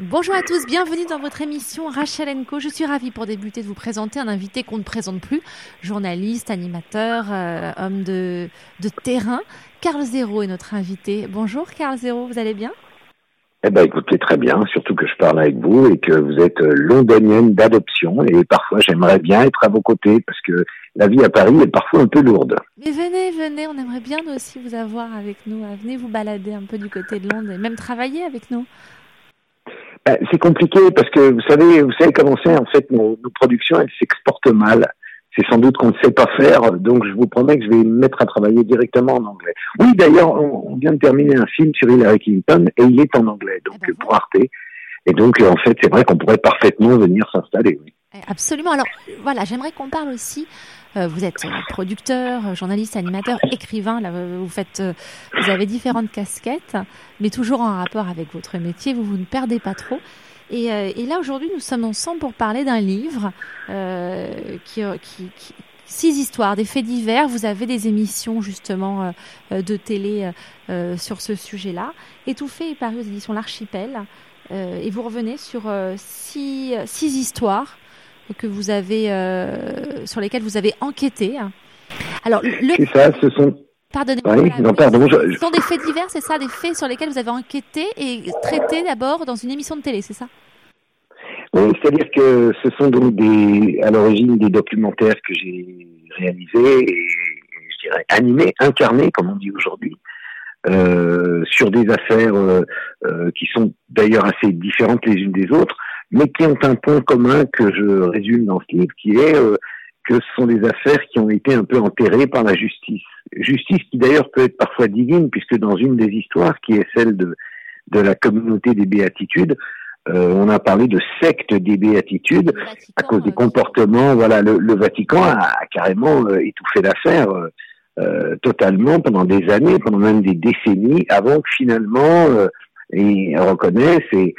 Bonjour à tous, bienvenue dans votre émission Rachel Co. Je suis ravie pour débuter de vous présenter un invité qu'on ne présente plus, journaliste, animateur, euh, homme de, de terrain. Carl Zéro est notre invité. Bonjour Carl Zéro, vous allez bien? Eh ben, écoutez, très bien, surtout que je parle avec vous et que vous êtes euh, londonienne d'adoption et parfois j'aimerais bien être à vos côtés parce que la vie à Paris est parfois un peu lourde. Mais venez, venez, on aimerait bien aussi vous avoir avec nous. Venez vous balader un peu du côté de Londres et même travailler avec nous. Ben, c'est compliqué parce que vous savez, vous savez comment c'est en fait nos, nos productions, elles s'exportent mal. C'est sans doute qu'on ne sait pas faire, donc je vous promets que je vais me mettre à travailler directement en anglais. Oui, d'ailleurs, on, vient de terminer un film sur Hillary Clinton et il est en anglais, donc eh ben pour Arte. Et donc, en fait, c'est vrai qu'on pourrait parfaitement venir s'installer. Oui. Eh, absolument. Alors, voilà, j'aimerais qu'on parle aussi. Euh, vous êtes producteur, journaliste, animateur, écrivain. Là, vous faites, euh, vous avez différentes casquettes, mais toujours en rapport avec votre métier. Vous ne perdez pas trop. Et, euh, et là, aujourd'hui, nous sommes ensemble pour parler d'un livre euh, qui, qui, qui, six histoires, des faits divers. Vous avez des émissions justement euh, de télé euh, sur ce sujet-là. Étouffé est paru aux éditions L'Archipel. Euh, et vous revenez sur six, six histoires que vous avez, sur lesquelles vous avez enquêté. Alors, le... C'est ça, ce sont Pardonnez-moi. Oui, non, pardon, Ce sont des faits divers, c'est ça, des faits sur lesquels vous avez enquêté et traité d'abord dans une émission de télé, c'est ça? Oui, c'est-à-dire que ce sont donc des, à l'origine des documentaires que j'ai réalisés et, je dirais, animés, incarnés, comme on dit aujourd'hui, euh, sur des affaires euh, euh, qui sont d'ailleurs assez différentes les unes des autres, mais qui ont un point commun que je résume dans ce livre, qui est euh, que ce sont des affaires qui ont été un peu enterrées par la justice. Justice qui d'ailleurs peut être parfois divine, puisque dans une des histoires, qui est celle de, de la communauté des béatitudes, euh, on a parlé de secte des béatitudes à cause des comportements. Voilà, le, le Vatican a, carrément euh, étouffé l'affaire euh, totalement pendant des années, pendant même des décennies, avant que finalement euh, ils reconnaissent et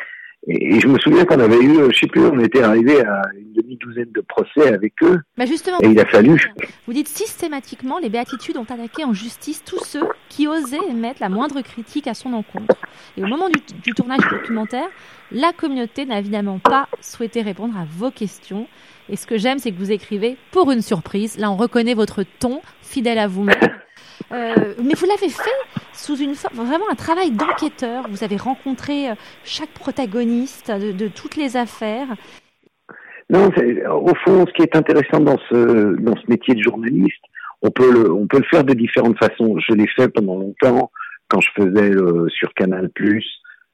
et, je me souviens qu'on avait eu, je sais plus, on était arrivé à une demi-douzaine de procès avec eux. Bah justement, et il a fallu. Vous dites systématiquement, les béatitudes ont attaqué en justice tous ceux qui osaient émettre la moindre critique à son encontre. Et au moment du, du tournage du documentaire, la communauté n'a évidemment pas souhaité répondre à vos questions. Et ce que j'aime, c'est que vous écrivez pour une surprise. Là, on reconnaît votre ton, fidèle à vous-même. Euh, mais vous l'avez fait sous une forme, vraiment un travail d'enquêteur. Vous avez rencontré euh, chaque protagoniste de, toutes les affaires. Non, au fond, ce qui est intéressant dans ce, dans ce métier de journaliste, on peut, le, on peut le faire de différentes façons. Je l'ai fait pendant longtemps quand je faisais euh, sur Canal+,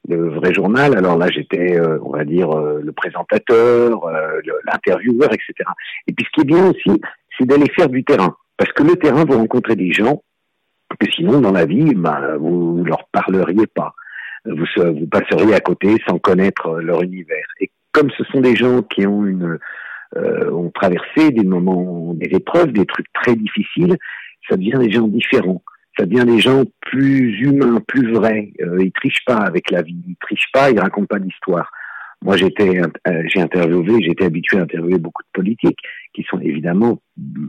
le vrai journal. Alors là, j'étais, euh, on va dire, le présentateur, l'intervieweur, etc. Et puis ce qui est bien aussi, c'est d'aller faire du terrain. Parce que le terrain, vous rencontrez des gens que sinon, dans la vie, ben, vous leur parleriez pas. Vous, vous passeriez à côté sans connaître leur univers. Et comme ce sont des gens qui ont une euh, ont traversé des moments, des épreuves, des trucs très difficiles, ça devient des gens différents. Ça devient des gens plus humains, plus vrais. Euh, ils trichent pas avec la vie, ils trichent pas, ils racontent pas d'histoire. Moi, j'étais, euh, j'ai interviewé, j'étais habitué à interviewer beaucoup de politiques qui sont évidemment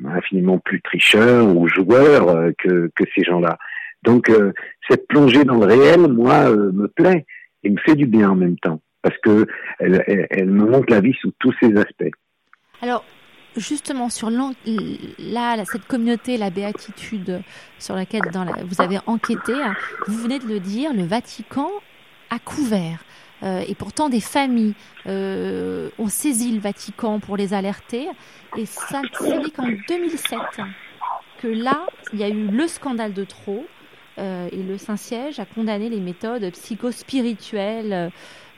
infiniment plus tricheurs ou joueurs euh, que, que ces gens-là. Donc, euh, cette plongée dans le réel, moi, me plaît et me fait du bien en même temps parce que elle, me montre la vie sous tous ses aspects. Alors, justement sur là, cette communauté, la béatitude sur laquelle vous avez enquêté, vous venez de le dire, le Vatican a couvert. Euh, et pourtant, des familles euh, ont saisi le Vatican pour les alerter. Et ça, n'est qu'en 2007 que là, il y a eu le scandale de trop. Euh, et le Saint-Siège a condamné les méthodes psychospirituelles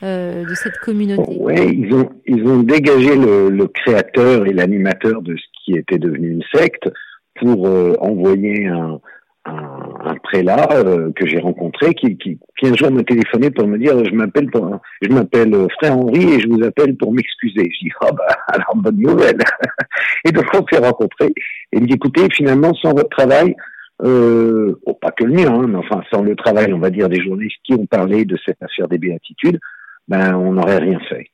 de cette communauté. Oui, ils ont, ils ont dégagé le, créateur et l'animateur de ce qui était devenu une secte pour envoyer un, un, prélat euh, que j'ai rencontré qui, qui, qui, un jour m'a téléphoné pour me dire je m'appelle pour je m'appelle euh, frère Henri et je vous appelle pour m'excuser. Je dis ah bah alors bonne nouvelle. et donc on s'est rencontrés et il me dit écoutez finalement sans votre travail euh, oh, pas que le mien, hein, mais enfin sans le travail on va dire des journalistes qui ont parlé de cette affaire des béatitudes, ben on n'aurait rien fait.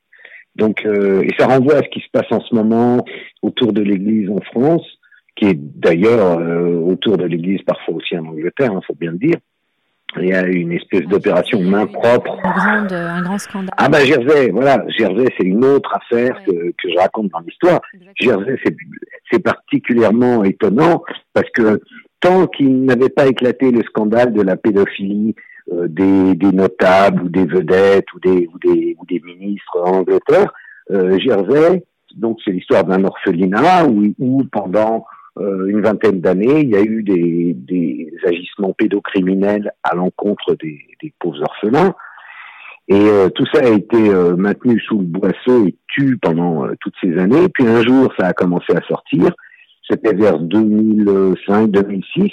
Donc euh, et ça renvoie à ce qui se passe en ce moment autour de l'Église en France qui est d'ailleurs euh, autour de l'Église, parfois aussi en Angleterre, il hein, faut bien le dire. il y a une espèce d'opération main propre. un grand scandale. Ah bah Jersey, voilà, Jersey c'est une autre affaire que, que je raconte dans l'histoire. Jersey c'est particulièrement étonnant parce que tant qu'il n'avait pas éclaté le scandale de la pédophilie euh, des, des, notables ou des vedettes ou des, ou des, ou des ministres en Angleterre, euh, Jersey, donc c'est l'histoire d'un orphelinat où, où pendant une vingtaine d'années, il y a eu des, agissements pédocriminels à l'encontre des, pauvres orphelins. Et euh, tout ça a été euh, maintenu sous le boisseau et tu pendant toutes ces années. Puis un jour, ça a commencé à sortir. C'était vers 2005-2006.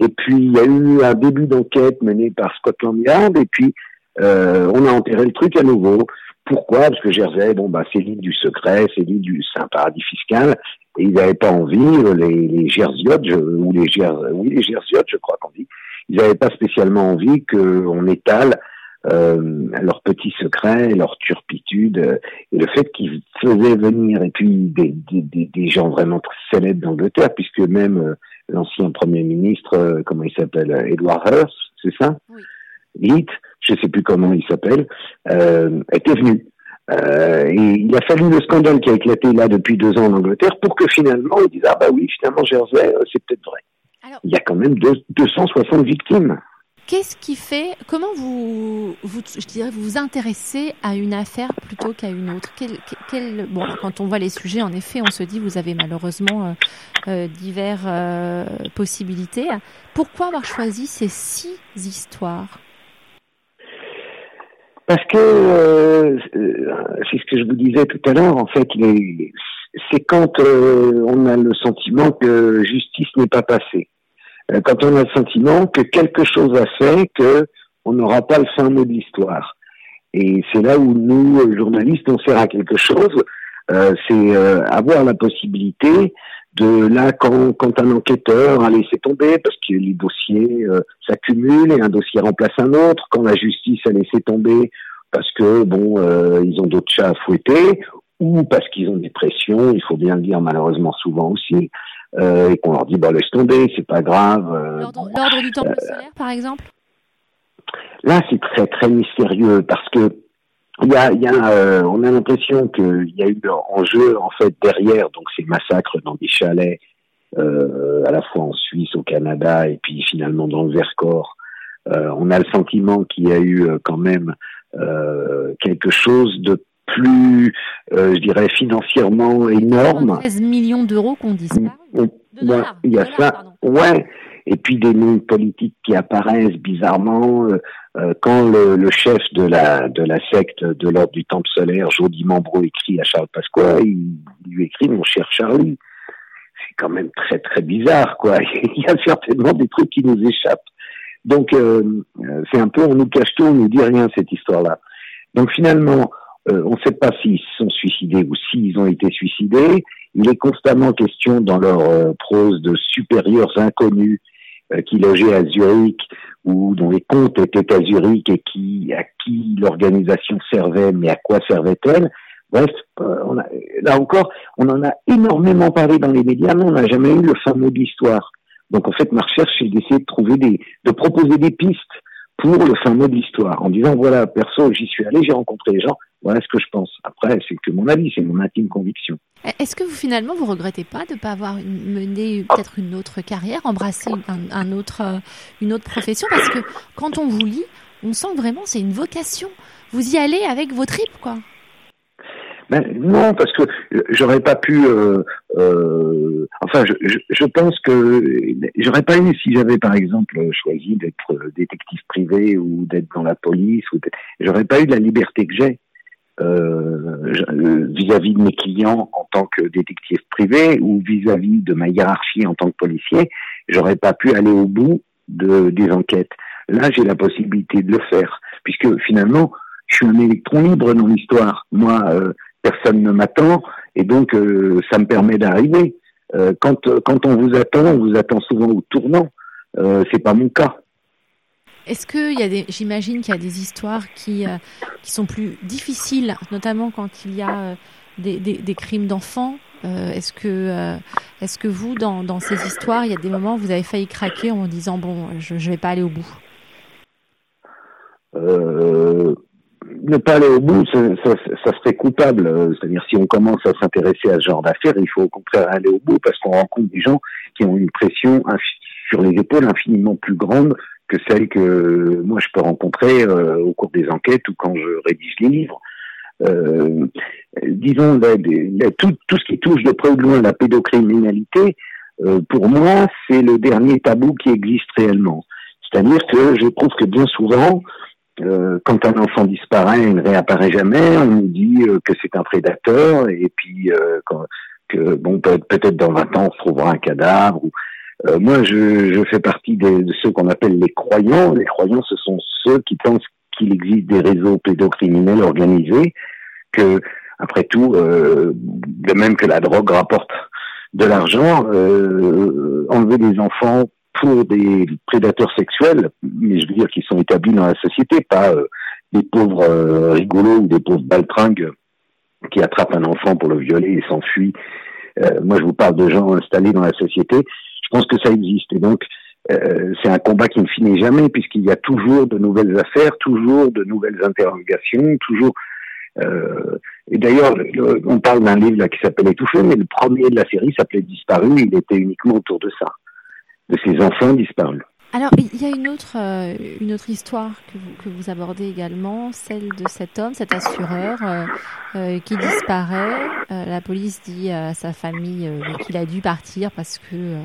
Et puis, il y a eu un début d'enquête menée par Scotland Yard. Et puis, on a enterré le truc à nouveau. Pourquoi? Parce que Jersey, bon, bah, c'est l'île du secret, c'est l'île du, un paradis fiscal, et ils n'avaient pas envie, euh, les, les Gersiotes, ou les oui, les Gersiotes, je crois qu'on dit, ils n'avaient pas spécialement envie qu'on étale euh, leurs petits secrets, leur turpitude, euh, et le fait qu'ils faisaient venir, et puis des, des, des gens vraiment très célèbres d'Angleterre, puisque même euh, l'ancien Premier ministre, comment il s'appelle, Edward Hearst, c'est ça? Oui. Heath, je sais plus comment il s'appelle, était venu. Euh, et il a fallu le scandale qui a éclaté là depuis deux ans en Angleterre pour que finalement ils disent ah bah oui finalement Jersey euh, c'est peut-être vrai. il y a quand même deux, 260 victimes. Qu'est-ce qui fait comment vous vous je dirais vous vous intéressez à une affaire plutôt qu'à une autre? Quel, bon quand on voit les sujets en effet on se dit vous avez malheureusement euh, diverses possibilités. Pourquoi avoir choisi ces six histoires? Parce que euh, c'est ce que je vous disais tout à l'heure, en fait, c'est quand euh, on a le sentiment que justice n'est pas passée. Euh, quand on a le sentiment que quelque chose a fait que on n'aura pas le fin mot de l'histoire. Et c'est là où nous, journalistes, on sert à quelque chose, c'est avoir la possibilité de là quand, quand un enquêteur a laissé tomber parce que les dossiers euh, s'accumulent et un dossier remplace un autre, quand la justice a laissé tomber parce que bon euh, ils ont d'autres chats à fouetter ou parce qu'ils ont des pressions, il faut bien le dire malheureusement souvent aussi, euh, et qu'on leur dit bah laisse tomber, c'est pas grave. L'ordre du temps solaire par exemple? Là c'est très très mystérieux parce que il y a, il y a euh, on a l'impression qu'il y a eu en jeu en fait derrière donc ces massacres dans des chalets euh, à la fois en Suisse, au Canada et puis finalement dans le Vercors. Euh, on a le sentiment qu'il y a eu euh, quand même euh, quelque chose de plus, je dirais, financièrement énorme. 13 millions d'euros qu'on disparu. il y a ça. Ouais et puis des noms politiques qui apparaissent bizarrement. Euh, euh, quand le, le, chef de la de la secte de l'ordre du Temple solaire, Jody Mambro, écrit à Charles Pasqua, il, lui écrit mon cher Charlie. C'est quand même très très bizarre, quoi. il y a certainement des trucs qui nous échappent. Donc euh, c'est un peu on nous cache tout, on nous dit rien cette histoire-là. Donc finalement, on ne sait pas s'ils se sont suicidés ou s'ils ont été suicidés. Il est constamment question dans leur prose de supérieurs inconnus euh, qui logeait à Zurich ou dont les comptes étaient à Zurich et qui à qui l'organisation servait, mais à quoi servait-elle? Bref, euh, on a, là encore, on en a énormément parlé dans les médias, mais on n'a jamais eu le fameux de l'histoire. Donc en fait, ma recherche, c'est d'essayer de trouver des, de proposer des pistes pour le fin mot de l'histoire, en disant voilà, perso, j'y suis allé, j'ai rencontré les gens, voilà ce que je pense. Après, c'est que mon avis, c'est mon intime conviction. Est-ce que vous finalement vous regrettez pas de ne pas avoir mené peut-être une autre carrière, embrasser un, autre, euh, une autre profession? Parce que quand on vous lit, on sent vraiment c'est une vocation. Vous y allez avec vos tripes, quoi. Ben, non, parce que j'aurais pas pu. Euh, euh, enfin, je, je, pense que j'aurais pas eu si j'avais par exemple choisi d'être détective privé ou d'être dans la police. ou J'aurais pas eu la liberté que j'ai euh, vis-à-vis de mes clients en tant que détective privé ou vis-à-vis de ma hiérarchie en tant que policier. J'aurais pas pu aller au bout de, des enquêtes. Là, j'ai la possibilité de le faire, puisque finalement, je suis un électron libre dans l'histoire. Moi, euh, personne ne m'attend et donc euh, ça me permet d'arriver. Quand quand on vous attend, on vous attend souvent au tournant. Euh, c'est pas mon cas. Est-ce que y a des, j'imagine qu'il y a des histoires qui qui sont plus difficiles, notamment quand il y a des, des, des crimes d'enfants. est-ce que est-ce que vous dans dans ces histoires, il y a des moments où vous avez failli craquer en disant bon, je je vais pas aller au bout? euh, ne pas aller au bout, ça, ça serait coupable. C'est-à-dire si on commence à s'intéresser à ce genre d'affaires, il faut au contraire aller au bout parce qu'on rencontre des gens qui ont une pression sur les épaules infiniment plus grande que celle que moi je peux rencontrer euh, au cours des enquêtes ou quand je rédige les livres. Euh, disons, tout, tout, ce qui touche de près ou de loin la pédocriminalité, euh, pour moi, c'est le dernier tabou qui existe réellement. C'est-à-dire que je trouve que bien souvent, euh, quand un enfant disparaît et ne réapparaît jamais, on nous dit euh, que c'est un prédateur et puis euh, que bon peut-être dans 20 ans on trouvera un cadavre. Moi, je, je, fais partie de ceux qu'on appelle les croyants. Les croyants, ce sont ceux qui pensent qu'il existe des réseaux pédocriminels organisés, que après tout, de même que la drogue rapporte de l'argent, enlever des enfants pour des prédateurs sexuels, mais je veux dire qu'ils sont établis dans la société, pas euh, des pauvres euh, rigolos ou des pauvres baltringues qui attrapent un enfant pour le violer et s'enfuient. Euh, moi, je vous parle de gens installés dans la société. Je pense que ça existe. Et donc, c'est un combat qui ne finit jamais, puisqu'il y a toujours de nouvelles affaires, toujours de nouvelles interrogations, toujours... et d'ailleurs, on parle d'un livre là qui s'appelle Étouffé, mais le premier de la série s'appelait Disparu, il était uniquement autour de ça de ces enfants disparus. Alors, il y a une autre, euh, une autre histoire que vous, que vous, abordez également, celle de cet homme, cet assureur euh, euh, qui disparaît. la police dit à sa famille qu'il a dû partir parce que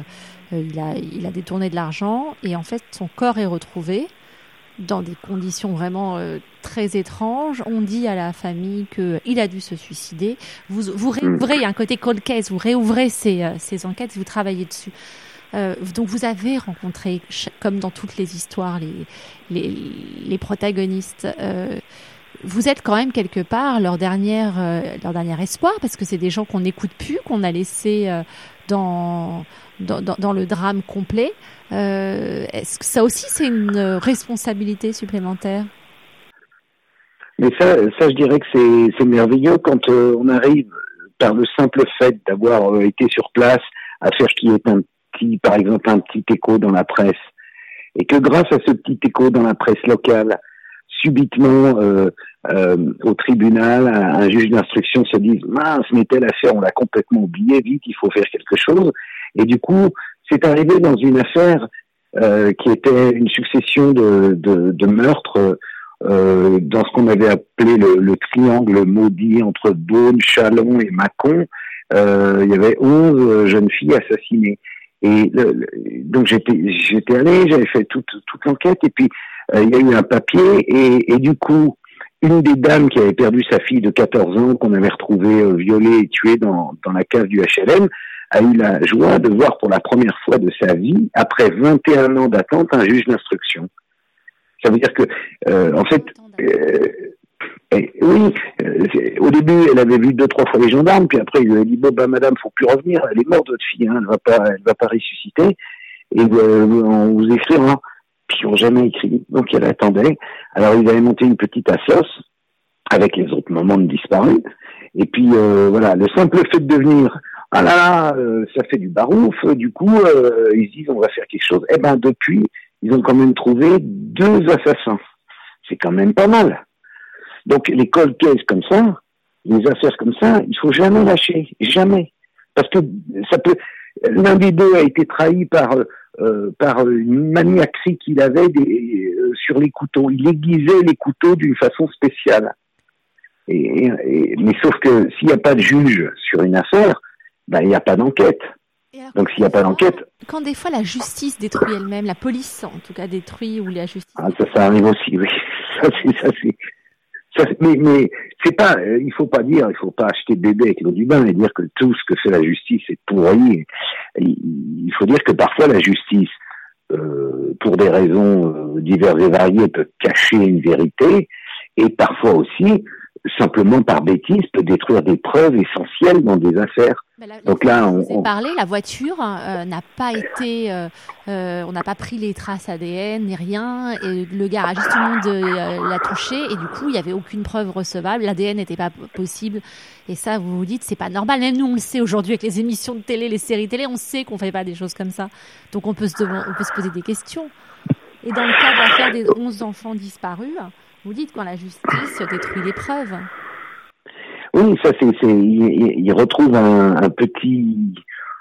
il, a, il a détourné de l'argent et en fait son corps est retrouvé dans des conditions vraiment très étranges. On dit à la famille qu'il a dû se suicider. Vous, vous réouvrez, un côté cold case, vous réouvrez ces, ces enquêtes, vous travaillez dessus. Euh, donc vous avez rencontré, comme dans toutes les histoires, les, les, les protagonistes. Euh, vous êtes quand même quelque part leur dernière, euh, leur dernier espoir, parce que c'est des gens qu'on n'écoute plus, qu'on a laissés dans, dans, dans, le drame complet. Est-ce que ça aussi, c'est une responsabilité supplémentaire? Mais ça, ça, je dirais que c'est merveilleux quand on arrive, par le simple fait d'avoir été sur place, à faire ce qui est un par exemple, un petit écho dans la presse, et que grâce à ce petit écho dans la presse locale, subitement euh, euh, au tribunal, un, juge d'instruction se dise mince, mais telle affaire, on l'a complètement oublié, vite, il faut faire quelque chose. Et du coup, c'est arrivé dans une affaire euh, qui était une succession de, de, meurtres dans ce qu'on avait appelé le, le, triangle maudit entre Beaune, Chalon et Mâcon. Il y avait 11 jeunes filles assassinées. Et donc j'étais j'étais allé, j'avais fait toute toute l'enquête et puis euh, il y a eu un papier et, et, du coup une des dames qui avait perdu sa fille de 14 ans qu'on avait retrouvée euh, violée et tuée dans dans la cave du HLM a eu la joie de voir pour la première fois de sa vie après 21 ans d'attente un juge d'instruction. Ça veut dire que euh, en fait oui, euh, au début, elle avait vu deux, trois fois les gendarmes, puis après, il lui a dit, bon, bah, madame, faut plus revenir, elle est morte, votre fille, hein, elle va pas, elle va pas ressusciter, et euh, on vous écrira. Puis ils n'ont jamais écrit, donc elle attendait. Alors, ils avaient monté une petite assoce, avec les autres moments de disparus, et puis, euh, voilà, le simple fait de devenir, ah là là, ça fait du barouf, du coup, ils disent, on va faire quelque chose. Eh ben, depuis, ils ont quand même trouvé deux assassins. C'est quand même pas mal. Donc les cold cases comme ça, les affaires comme ça, il faut jamais lâcher, jamais, parce que ça peut. L'un des deux a été trahi par euh, par une maniaquerie qu'il avait des, euh, sur les couteaux. Il aiguisait les couteaux d'une façon spéciale. Et, mais sauf que s'il n'y a pas de juge sur une affaire, ben, il n'y a pas d'enquête. Donc s'il n'y a pas d'enquête. Quand des fois la justice détruit elle-même, la police en tout cas détruit ou la justice. Ah, ça, ça arrive aussi, oui. Ça, ça, c'est, mais, mais c'est pas, euh, il faut pas dire, il faut pas acheter bébé avec l'eau du bain et dire que tout ce que fait la justice est pourri. Il faut dire que parfois la justice, euh, pour des raisons euh, diverses et variées, peut cacher une vérité et parfois aussi simplement par bêtise peut détruire des preuves essentielles dans des affaires. Donc là, on, on... parlé, la voiture euh, n'a pas été, euh, euh, on n'a pas pris les traces ADN ni rien, et le garage, tout le monde l'a touché, et du coup, il n'y avait aucune preuve recevable, l'ADN n'était pas possible, et ça, vous vous dites, c'est pas normal. Même nous, on le sait aujourd'hui avec les émissions de télé, les séries télé, on sait qu'on fait pas des choses comme ça. Donc on peut se, on peut se poser des questions. Et dans le cas de l'affaire des 11 enfants disparus, Vous dites quand la justice détruit les preuves. Oui, ça c'est, il, retrouve un, petit,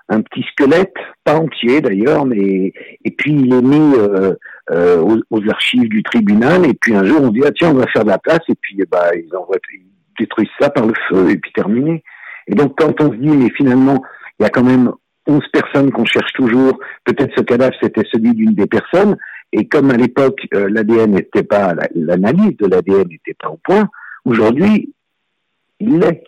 un petit squelette, pas entier d'ailleurs, mais et puis il est mis euh, euh, aux, archives du tribunal et puis un jour on dit ah tiens on va faire de la place et puis bah ils envoient, ils détruisent ça par le feu et puis terminé. Et donc quand on se dit mais finalement il y a quand même 11 personnes qu'on cherche toujours, peut-être ce cadavre c'était celui d'une des personnes et comme à l'époque euh, l'ADN n'était pas l'analyse de l'ADN n'était pas au point, aujourd'hui il l'est.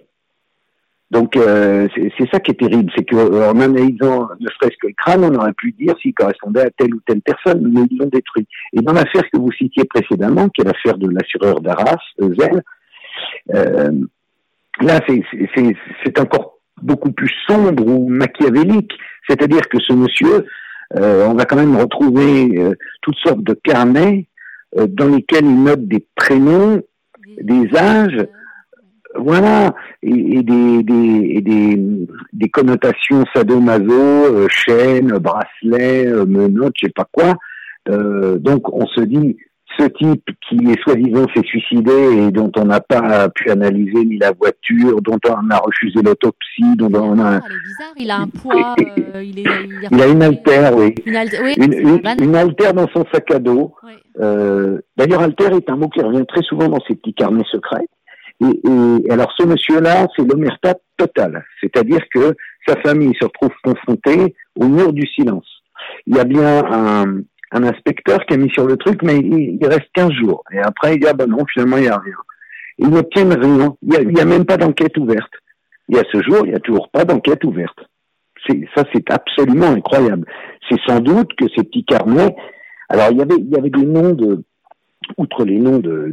Donc euh, c'est ça qui est terrible, c'est qu'en euh, analysant ne serait-ce que le crâne, on aurait pu dire s'il correspondait à telle ou telle personne, mais ils l'ont détruit. Et dans l'affaire que vous citiez précédemment, qui est l'affaire de l'assureur d'Arras, Zel, euh, là c'est encore beaucoup plus sombre ou machiavélique, c'est-à-dire que ce monsieur, euh, on va quand même retrouver euh, toutes sortes de carnets dans lesquels il note des prénoms, des âges, voilà, et, des, des, des, des, connotations sadomaso, euh, chaîne, bracelet, euh, menottes, je sais pas quoi. Euh, donc on se dit, ce type qui est soi-disant s'est suicidé et dont on n'a pas pu analyser ni la voiture, dont on a refusé l'autopsie, dont on a... Ah, il est bizarre, il a un poids, euh, il, est, il, a une altère, oui. Une, oui, une, une, altère dans son sac à dos. Euh, D'ailleurs, altère est un mot qui revient très souvent dans ces petits carnets secrets. Et, et, alors ce monsieur-là, c'est l'omerta totale, c'est-à-dire que sa famille se retrouve confrontée au mur du silence. Il y a bien un, un inspecteur qui a mis sur le truc, mais il, il reste 15 jours. Et après, il dit, ah ben non, finalement, il n'y a rien. Ils n'obtiennent rien. Il n'y a, il y a même pas d'enquête ouverte. Et à ce jour, il n'y a toujours pas d'enquête ouverte. Ça, c'est absolument incroyable. C'est sans doute que ces petits carnets... Alors, il y avait, il y avait des noms de outre les noms de,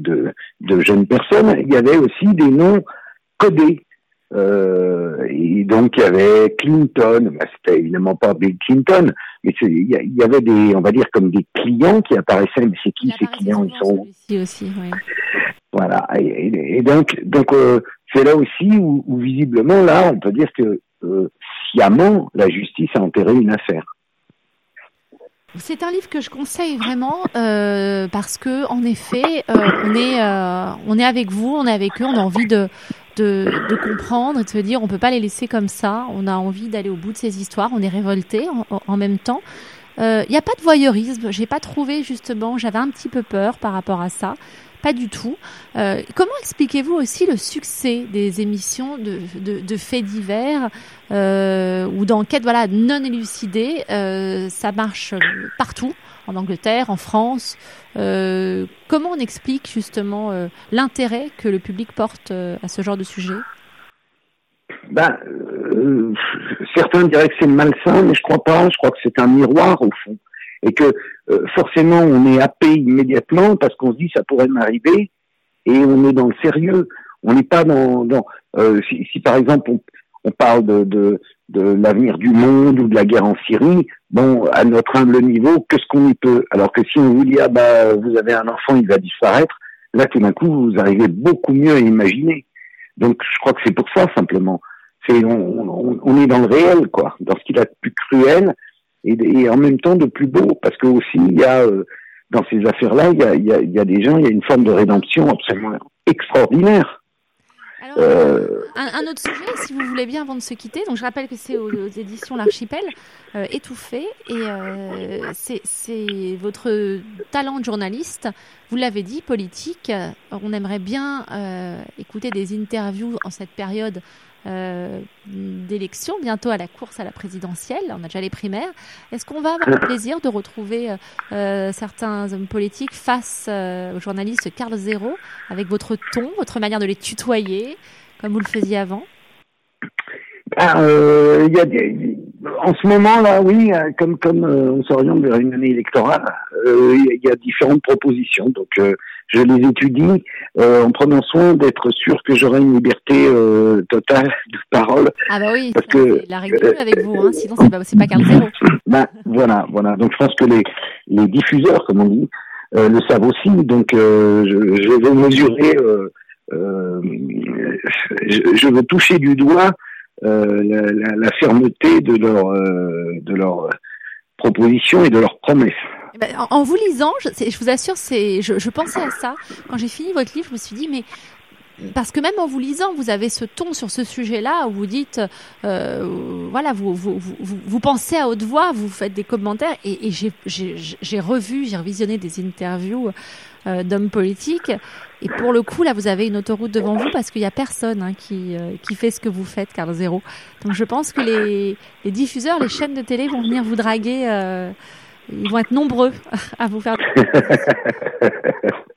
de, jeunes personnes, il y avait aussi des noms codés. Euh, et donc il y avait Clinton, bah, c'était évidemment pas Bill Clinton, mais il y, avait des, on va dire comme des clients qui apparaissaient. Mais c'est qui ces clients Ils sont aussi, oui. Voilà. Et, donc, donc euh, c'est là aussi où, où, visiblement là, on peut dire que euh, sciemment la justice a enterré une affaire. C'est un livre que je conseille vraiment euh, parce que en effet, euh, on est euh, on est avec vous, on est avec eux, on a envie de de, de comprendre et de se dire on peut pas les laisser comme ça. On a envie d'aller au bout de ces histoires. On est révolté en, en, même temps. Il euh, n'y a pas de voyeurisme. J'ai pas trouvé justement. J'avais un petit peu peur par rapport à ça. Pas du tout. Euh, comment expliquez-vous aussi le succès des émissions de, de, de faits divers euh, ou d'enquêtes voilà, non élucidées? Euh, Ça marche partout, en Angleterre, en France. Euh, comment on explique justement euh, l'intérêt que le public porte euh, à ce genre de sujet? Ben, certains diraient que c'est malsain, mais je crois pas. Je crois que c'est un miroir au fond et que forcément on est happé immédiatement parce qu'on se dit ça pourrait m'arriver et on est dans le sérieux. On n'est pas dans, si, par exemple on, on parle de, de, de l'avenir du monde ou de la guerre en Syrie, bon, à notre humble niveau, qu'est-ce qu'on y peut? Alors que si on vous dit ah bah vous avez un enfant, il va disparaître, là tout d'un coup vous arrivez beaucoup mieux à imaginer. Donc je crois que c'est pour ça simplement. C'est on, est dans le réel quoi, dans ce qu'il a de plus cruel et, en même temps de plus beau, parce que aussi il y a euh, dans ces affaires-là, y, a, il y a des gens, il y a une forme de rédemption absolument extraordinaire. Alors, euh... un, un, autre sujet, si vous voulez bien, avant de se quitter. Donc, je rappelle que c'est aux, aux, éditions L'Archipel, euh, étouffé, et euh, c'est votre talent de journaliste. Vous l'avez dit, politique. On aimerait bien euh, écouter des interviews en cette période d'élection, bientôt à la course à la présidentielle. On a déjà les primaires. Est-ce qu'on va avoir le plaisir de retrouver euh, certains hommes politiques face euh, au journaliste Carl Zéro avec votre ton, votre manière de les tutoyer, comme vous le faisiez avant? Ah, euh, y a des, en ce moment là, oui, euh, comme comme euh, on s'oriente vers une année électorale, euh, il y, a différentes propositions. Donc je les étudie en prenant soin d'être sûr que j'aurai une liberté totale de parole. Ah bah oui, parce que la règle avec vous, hein, sinon c'est pas c'est pas Carl Zéro. Ben voilà, voilà. Donc je pense que les les diffuseurs, comme on dit, le savent aussi. Donc je, je vais mesurer. Je, je veux toucher du doigt euh, la, fermeté de leur euh, de leur propositions et de leurs promesses. Eh ben, en, vous lisant, je, vous assure, c'est, je, pensais à ça. Quand j'ai fini votre livre, je me suis dit, mais parce que même en vous lisant, vous avez ce ton sur ce sujet-là où vous dites, euh, voilà, vous, vous, vous, vous, pensez à haute voix, vous faites des commentaires, et, et j'ai revu, j'ai revisionné des interviews euh, d'hommes politiques, et pour le coup, là, vous avez une autoroute devant vous parce qu'il n'y a personne hein, qui, euh, qui fait ce que vous faites, Carl Zéro. Donc je pense que les, les diffuseurs, les chaînes de télé vont venir vous draguer. Euh, ils vont être nombreux à vous faire.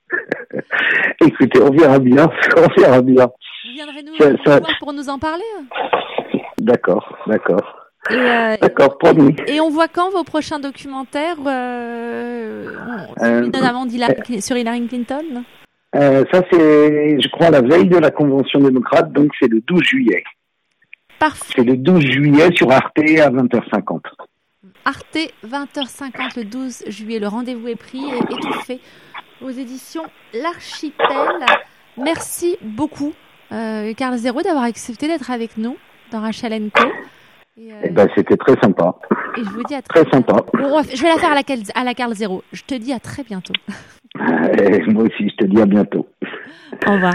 Écoutez, on verra bien. On verra bien. Vous viendrez nous ça, pour nous en parler D'accord, d'accord. Euh, d'accord, promis. Et on voit quand vos prochains documentaires euh, euh, notamment sur Hillary Clinton? Euh, Ça, c'est, je crois, la veille de la Convention démocrate, donc c'est le 12 juillet. Parfait. C'est le 12 juillet sur Arte à 20h50. Arte, 20h50 le 12 juillet. Le rendez-vous est pris et étouffé aux éditions L'Archipel. Merci beaucoup, euh, Carl Zéro, d'avoir accepté d'être avec nous dans Rachel Co. Et, euh, eh ben, c'était très sympa. Et je vous dis à très, très sympa. je vais la faire à la, à la Carl Zéro. Je te dis à très bientôt. moi aussi, je te dis à bientôt. Au revoir.